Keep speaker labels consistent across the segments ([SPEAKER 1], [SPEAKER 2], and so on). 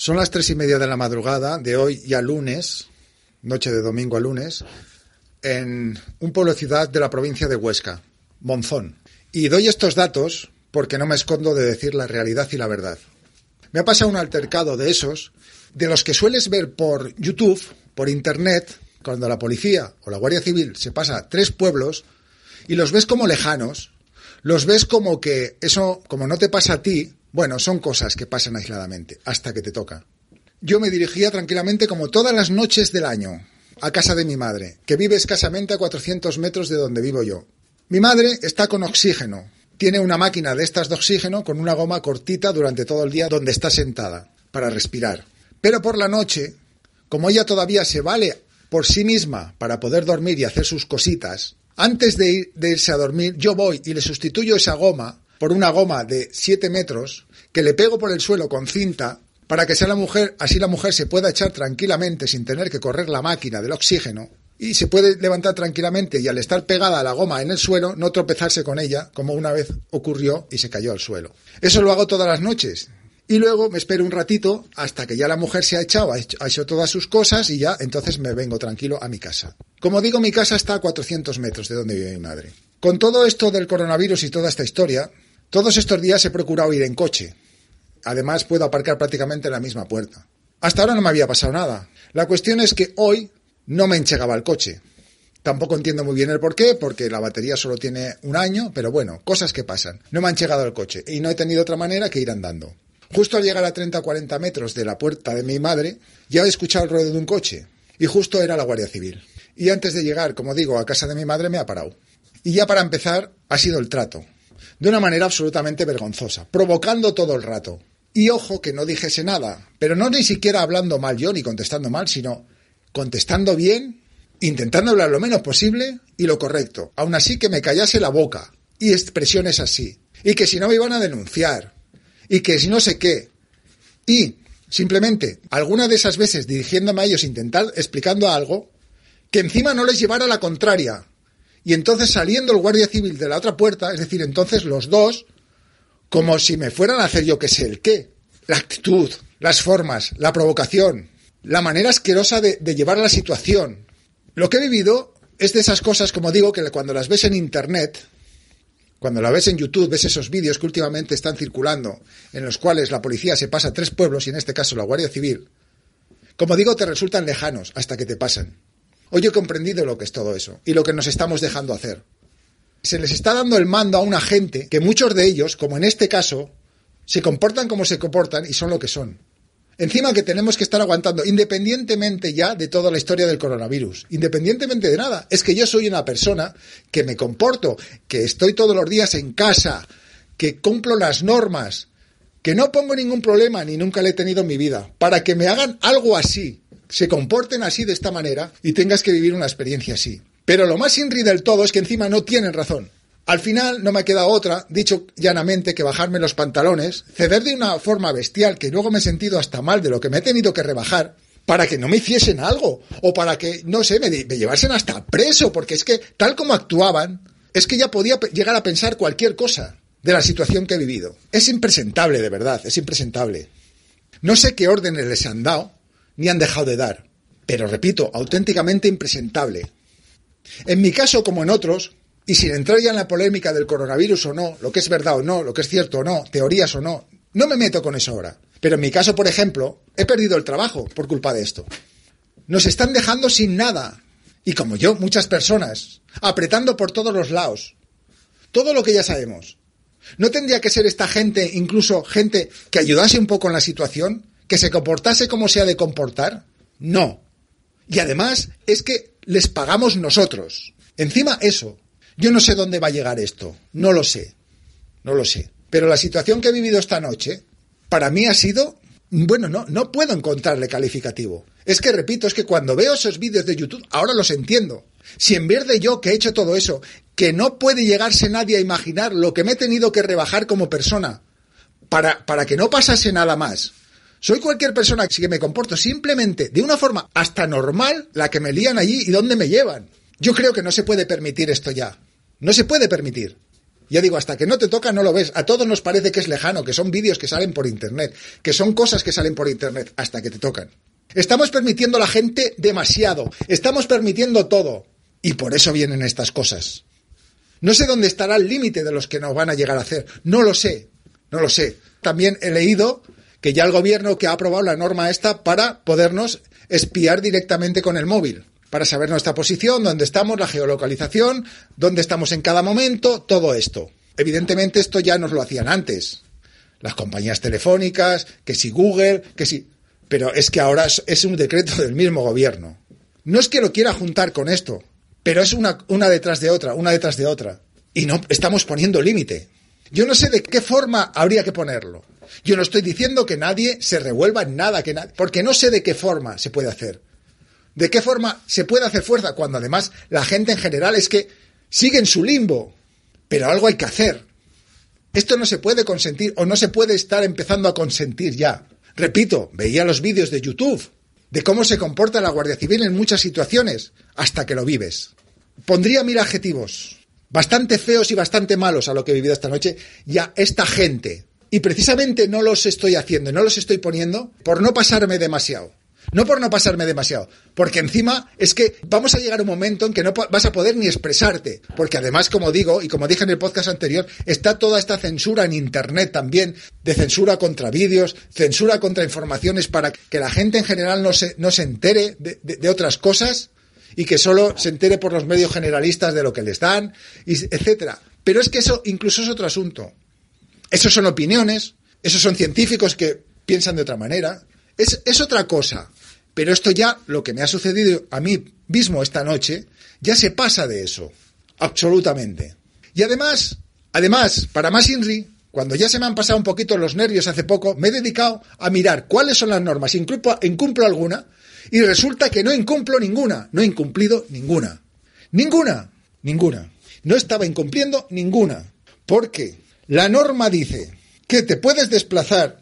[SPEAKER 1] Son las tres y media de la madrugada de hoy ya lunes, noche de domingo a lunes, en un pueblo ciudad de la provincia de Huesca, Monzón. Y doy estos datos porque no me escondo de decir la realidad y la verdad. Me ha pasado un altercado de esos, de los que sueles ver por YouTube, por Internet, cuando la policía o la Guardia Civil se pasa a tres pueblos y los ves como lejanos, los ves como que eso, como no te pasa a ti, bueno, son cosas que pasan aisladamente, hasta que te toca. Yo me dirigía tranquilamente como todas las noches del año a casa de mi madre, que vive escasamente a 400 metros de donde vivo yo. Mi madre está con oxígeno. Tiene una máquina de estas de oxígeno con una goma cortita durante todo el día donde está sentada, para respirar. Pero por la noche, como ella todavía se vale por sí misma para poder dormir y hacer sus cositas, antes de, irse a dormir, yo voy y le sustituyo esa goma por una goma de 7 metros que le pego por el suelo con cinta para que sea la mujer, así la mujer se pueda echar tranquilamente sin tener que correr la máquina del oxígeno y se puede levantar tranquilamente y al estar pegada a la goma en el suelo no tropezarse con ella como una vez ocurrió y se cayó al suelo. Eso lo hago todas las noches. Y luego me espero un ratito hasta que ya la mujer se ha echado, ha hecho, todas sus cosas y ya entonces me vengo tranquilo a mi casa. Como digo, mi casa está a 400 metros de donde vive mi madre. Con todo esto del coronavirus y toda esta historia, todos estos días he procurado ir en coche. Además, puedo aparcar prácticamente en la misma puerta. Hasta ahora no me había pasado nada. La cuestión es que hoy no me enchegaba el coche. Tampoco entiendo muy bien el por qué, porque la batería solo tiene un año, pero bueno, cosas que pasan. No me han enchegado el coche y no he tenido otra manera que ir andando. Justo al llegar a 30 o 40 metros de la puerta de mi madre, ya he escuchado el ruido de un coche. Y justo era la Guardia Civil. Y antes de llegar, como digo, a casa de mi madre me ha parado. Y ya para empezar, ha sido el trato de una manera absolutamente vergonzosa, provocando todo el rato. Y ojo que no dijese nada, pero no ni siquiera hablando mal yo ni contestando mal, sino contestando bien, intentando hablar lo menos posible y lo correcto. Aún así que me callase la boca y expresiones así. Y que si no me iban a denunciar. Y que si no sé qué. Y simplemente alguna de esas veces dirigiéndome a ellos, intentar explicando algo, que encima no les llevara la contraria, y entonces saliendo el guardia civil de la otra puerta, es decir, entonces los dos, como si me fueran a hacer yo que sé el qué, la actitud, las formas, la provocación, la manera asquerosa de, de llevar la situación. Lo que he vivido es de esas cosas, como digo, que cuando las ves en Internet, cuando la ves en YouTube, ves esos vídeos que últimamente están circulando, en los cuales la policía se pasa a tres pueblos, y en este caso la Guardia Civil, como digo, te resultan lejanos hasta que te pasan. Hoy he comprendido lo que es todo eso y lo que nos estamos dejando hacer. Se les está dando el mando a una gente que muchos de ellos, como en este caso, se comportan como se comportan y son lo que son. Encima que tenemos que estar aguantando, independientemente ya de toda la historia del coronavirus, independientemente de nada, es que yo soy una persona que me comporto, que estoy todos los días en casa, que cumplo las normas, que no pongo ningún problema ni nunca le he tenido en mi vida, para que me hagan algo así, se comporten así de esta manera y tengas que vivir una experiencia así. Pero lo más inri del todo es que encima no tienen razón. Al final no me queda otra, dicho llanamente, que bajarme los pantalones, ceder de una forma bestial que luego me he sentido hasta mal de lo que me he tenido que rebajar, para que no me hiciesen algo, o para que, no sé, me, me llevasen hasta preso, porque es que tal como actuaban, es que ya podía llegar a pensar cualquier cosa de la situación que he vivido. Es impresentable, de verdad, es impresentable. No sé qué órdenes les han dado, ni han dejado de dar. Pero repito, auténticamente impresentable. En mi caso, como en otros, y sin entrar ya en la polémica del coronavirus o no, lo que es verdad o no, lo que es cierto o no, teorías o no, no me meto con eso ahora. Pero en mi caso, por ejemplo, he perdido el trabajo por culpa de esto. Nos están dejando sin nada. Y como yo, muchas personas, apretando por todos los lados. Todo lo que ya sabemos. ¿No tendría que ser esta gente, incluso gente que ayudase un poco en la situación? Que se comportase como se ha de comportar? No. Y además es que les pagamos nosotros. Encima eso. Yo no sé dónde va a llegar esto. No lo sé. No lo sé. Pero la situación que he vivido esta noche, para mí ha sido... Bueno, no, no puedo encontrarle calificativo. Es que, repito, es que cuando veo esos vídeos de YouTube, ahora los entiendo. Si en vez de yo que he hecho todo eso, que no puede llegarse nadie a imaginar lo que me he tenido que rebajar como persona, para, para que no pasase nada más, soy cualquier persona que me comporto simplemente de una forma hasta normal la que me lían allí y dónde me llevan. Yo creo que no se puede permitir esto ya. No se puede permitir. Ya digo, hasta que no te toca no lo ves. A todos nos parece que es lejano, que son vídeos que salen por Internet, que son cosas que salen por Internet, hasta que te tocan. Estamos permitiendo a la gente demasiado, estamos permitiendo todo. Y por eso vienen estas cosas. No sé dónde estará el límite de los que nos van a llegar a hacer. No lo sé, no lo sé. También he leído que ya el gobierno que ha aprobado la norma esta para podernos espiar directamente con el móvil, para saber nuestra posición, dónde estamos, la geolocalización, dónde estamos en cada momento, todo esto. Evidentemente esto ya nos lo hacían antes. Las compañías telefónicas, que si Google, que si... Pero es que ahora es un decreto del mismo gobierno. No es que lo quiera juntar con esto, pero es una, una detrás de otra, una detrás de otra. Y no estamos poniendo límite. Yo no sé de qué forma habría que ponerlo. Yo no estoy diciendo que nadie se revuelva en nada, que porque no sé de qué forma se puede hacer. ¿De qué forma se puede hacer fuerza cuando además la gente en general es que sigue en su limbo? Pero algo hay que hacer. Esto no se puede consentir o no se puede estar empezando a consentir ya. Repito, veía los vídeos de YouTube de cómo se comporta la Guardia Civil en muchas situaciones hasta que lo vives. Pondría mil adjetivos bastante feos y bastante malos a lo que he vivido esta noche y a esta gente. Y precisamente no los estoy haciendo, no los estoy poniendo por no pasarme demasiado. No por no pasarme demasiado, porque encima es que vamos a llegar a un momento en que no vas a poder ni expresarte, porque además, como digo, y como dije en el podcast anterior, está toda esta censura en Internet también, de censura contra vídeos, censura contra informaciones para que la gente en general no se, no se entere de, de otras cosas y que solo se entere por los medios generalistas de lo que les dan, etcétera. Pero es que eso incluso es otro asunto. Esos son opiniones, esos son científicos que piensan de otra manera, es, es otra cosa. Pero esto ya, lo que me ha sucedido a mí mismo esta noche, ya se pasa de eso. Absolutamente. Y además, además, para más INRI, cuando ya se me han pasado un poquito los nervios hace poco, me he dedicado a mirar cuáles son las normas, incumplo, incumplo alguna, y resulta que no incumplo ninguna, no he incumplido ninguna. Ninguna, ninguna. No estaba incumpliendo ninguna. Porque la norma dice que te puedes desplazar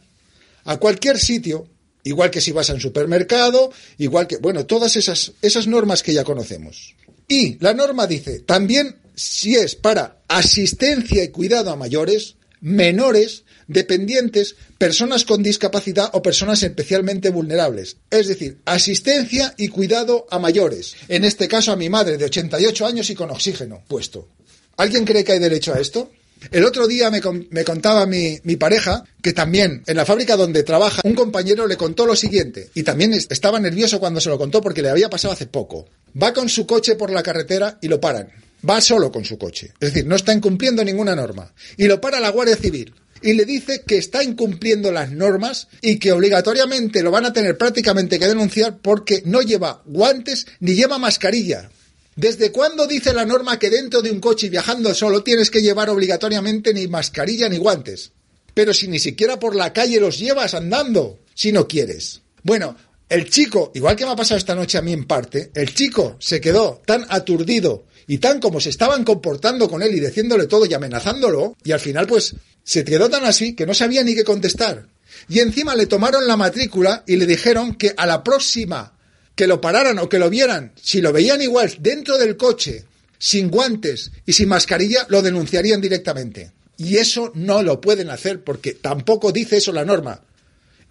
[SPEAKER 1] a cualquier sitio, igual que si vas a un supermercado, igual que, bueno, todas esas, esas normas que ya conocemos. Y la norma dice también si es para asistencia y cuidado a mayores, menores, dependientes, personas con discapacidad o personas especialmente vulnerables. Es decir, asistencia y cuidado a mayores. En este caso a mi madre de 88 años y con oxígeno puesto. ¿Alguien cree que hay derecho a esto? El otro día me, contaba mi, mi, pareja que también en la fábrica donde trabaja un compañero le contó lo siguiente y también estaba nervioso cuando se lo contó porque le había pasado hace poco. Va con su coche por la carretera y lo paran. Va solo con su coche. Es decir, no está incumpliendo ninguna norma. Y lo para la Guardia Civil y le dice que está incumpliendo las normas y que obligatoriamente lo van a tener prácticamente que denunciar porque no lleva guantes ni lleva mascarilla. ¿Desde cuándo dice la norma que dentro de un coche viajando solo tienes que llevar obligatoriamente ni mascarilla ni guantes? Pero si ni siquiera por la calle los llevas andando, si no quieres. Bueno, el chico, igual que me ha pasado esta noche a mí en parte, el chico se quedó tan aturdido y tan como se estaban comportando con él y diciéndole todo y amenazándolo, y al final pues se quedó tan así que no sabía ni qué contestar. Y encima le tomaron la matrícula y le dijeron que a la próxima que lo pararan o que lo vieran, si lo veían igual dentro del coche, sin guantes y sin mascarilla, lo denunciarían directamente. Y eso no lo pueden hacer porque tampoco dice eso la norma.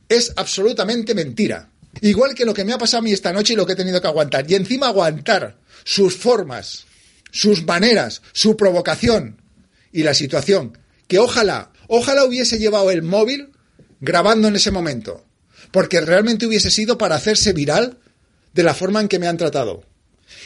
[SPEAKER 1] Es absolutamente mentira. Igual que lo que me ha pasado a mí esta noche y lo que he tenido que aguantar. Y encima aguantar sus formas, sus maneras, su provocación y la situación. Que ojalá, ojalá hubiese llevado el móvil grabando en ese momento. Porque realmente hubiese sido para hacerse viral de la forma en que me han tratado.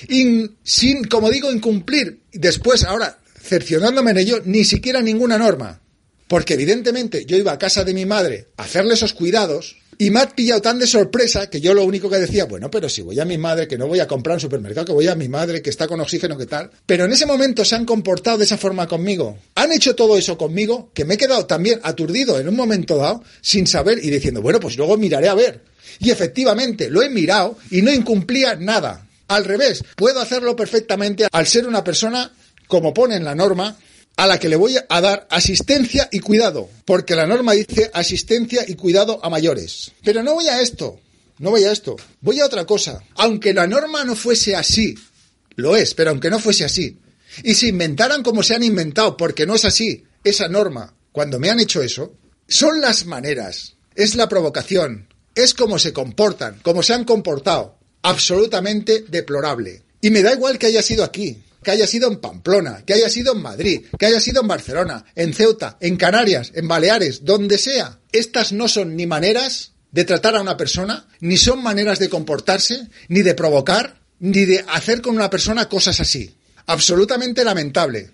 [SPEAKER 1] Y sin, como digo, incumplir después, ahora, cercionándome en ello, ni siquiera ninguna norma. Porque evidentemente yo iba a casa de mi madre a hacerle esos cuidados y me ha pillado tan de sorpresa que yo lo único que decía, bueno, pero si voy a mi madre, que no voy a comprar en supermercado, que voy a mi madre, que está con oxígeno, que tal. Pero en ese momento se han comportado de esa forma conmigo. Han hecho todo eso conmigo, que me he quedado también aturdido en un momento dado, sin saber y diciendo, bueno, pues luego miraré a ver. Y efectivamente, lo he mirado y no incumplía nada. Al revés, puedo hacerlo perfectamente al ser una persona, como pone en la norma, a la que le voy a dar asistencia y cuidado, porque la norma dice asistencia y cuidado a mayores. Pero no voy a esto, no voy a esto, voy a otra cosa. Aunque la norma no fuese así, lo es, pero aunque no fuese así, y se inventaran como se han inventado, porque no es así, esa norma, cuando me han hecho eso, son las maneras, es la provocación, es cómo se comportan, cómo se han comportado, absolutamente deplorable. Y me da igual que haya sido aquí, que haya sido en Pamplona, que haya sido en Madrid, que haya sido en Barcelona, en Ceuta, en Canarias, en Baleares, donde sea. Estas no son ni maneras de tratar a una persona, ni son maneras de comportarse, ni de provocar, ni de hacer con una persona cosas así. Absolutamente lamentable.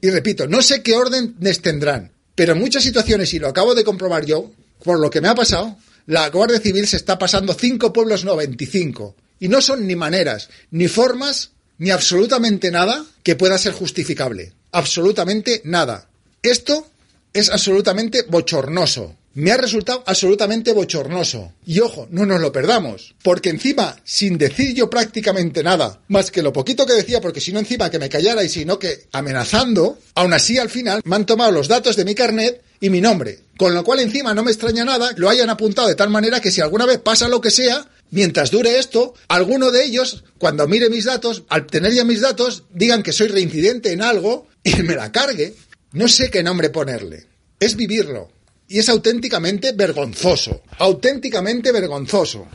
[SPEAKER 1] Y repito, no sé qué órdenes tendrán, pero en muchas situaciones, y lo acabo de comprobar yo, por lo que me ha pasado, la Guardia Civil se está pasando cinco pueblos, no 25. Y no son ni maneras, ni formas, ni absolutamente nada que pueda ser justificable. Absolutamente nada. Esto es absolutamente bochornoso. Me ha resultado absolutamente bochornoso. Y ojo, no nos lo perdamos. Porque encima, sin decir yo prácticamente nada, más que lo poquito que decía, porque si no encima que me callara y si no que amenazando, aún así al final me han tomado los datos de mi carnet y mi nombre. Con lo cual encima no me extraña nada lo hayan apuntado de tal manera que si alguna vez pasa lo que sea, mientras dure esto, alguno de ellos, cuando mire mis datos, al tener ya mis datos, digan que soy reincidente en algo y me la cargue. No sé qué nombre ponerle. Es vivirlo. Y es auténticamente vergonzoso. Auténticamente vergonzoso.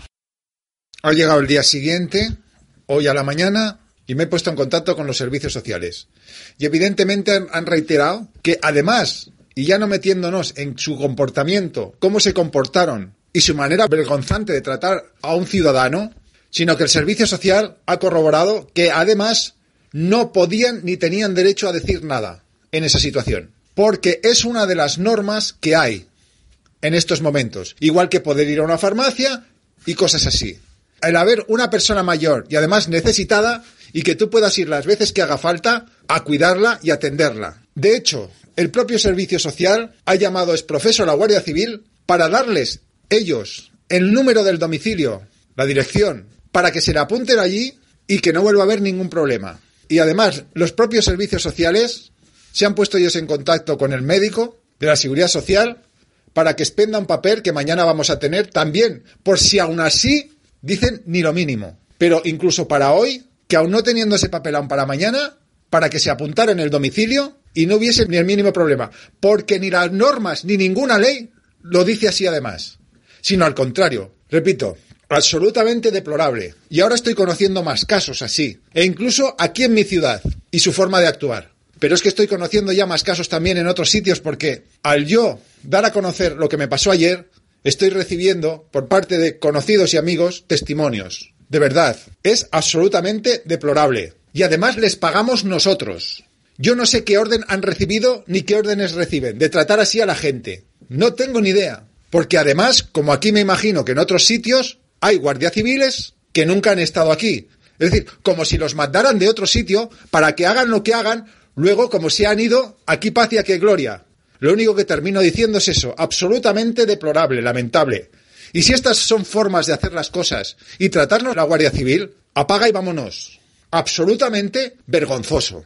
[SPEAKER 1] Ha llegado el día siguiente, hoy a la mañana, y me he puesto en contacto con los servicios sociales. Y evidentemente han reiterado que además, y ya no metiéndonos en su comportamiento, cómo se comportaron y su manera vergonzante de tratar a un ciudadano, sino que el servicio social ha corroborado que además no podían ni tenían derecho a decir nada en esa situación porque es una de las normas que hay en estos momentos. Igual que poder ir a una farmacia y cosas así. El haber una persona mayor y además necesitada y que tú puedas ir las veces que haga falta a cuidarla y atenderla. De hecho, el propio servicio social ha llamado exprofeso a la Guardia Civil para darles ellos el número del domicilio, la dirección, para que se le apunten allí y que no vuelva a haber ningún problema. Y además, los propios servicios sociales se han puesto ellos en contacto con el médico de la Seguridad Social para que expenda un papel que mañana vamos a tener también, por si aún así dicen ni lo mínimo. Pero incluso para hoy, que aún no teniendo ese papel aún para mañana, para que se apuntara en el domicilio y no hubiese ni el mínimo problema. Porque ni las normas ni ninguna ley lo dice así además. Sino al contrario. Repito, absolutamente deplorable. Y ahora estoy conociendo más casos así. E incluso aquí en mi ciudad. Y su forma de actuar. Pero es que estoy conociendo ya más casos también en otros sitios porque al yo dar a conocer lo que me pasó ayer, estoy recibiendo por parte de conocidos y amigos testimonios. De verdad, es absolutamente deplorable. Y además les pagamos nosotros. Yo no sé qué orden han recibido ni qué órdenes reciben de tratar así a la gente. No tengo ni idea. Porque además, como aquí me imagino que en otros sitios hay guardias civiles que nunca han estado aquí. Es decir, como si los mandaran de otro sitio para que hagan lo que hagan, Luego, como se han ido, aquí paz y aquí gloria. Lo único que termino diciendo es eso, absolutamente deplorable, lamentable. Y si estas son formas de hacer las cosas y tratarnos la Guardia Civil, apaga y vámonos. Absolutamente vergonzoso.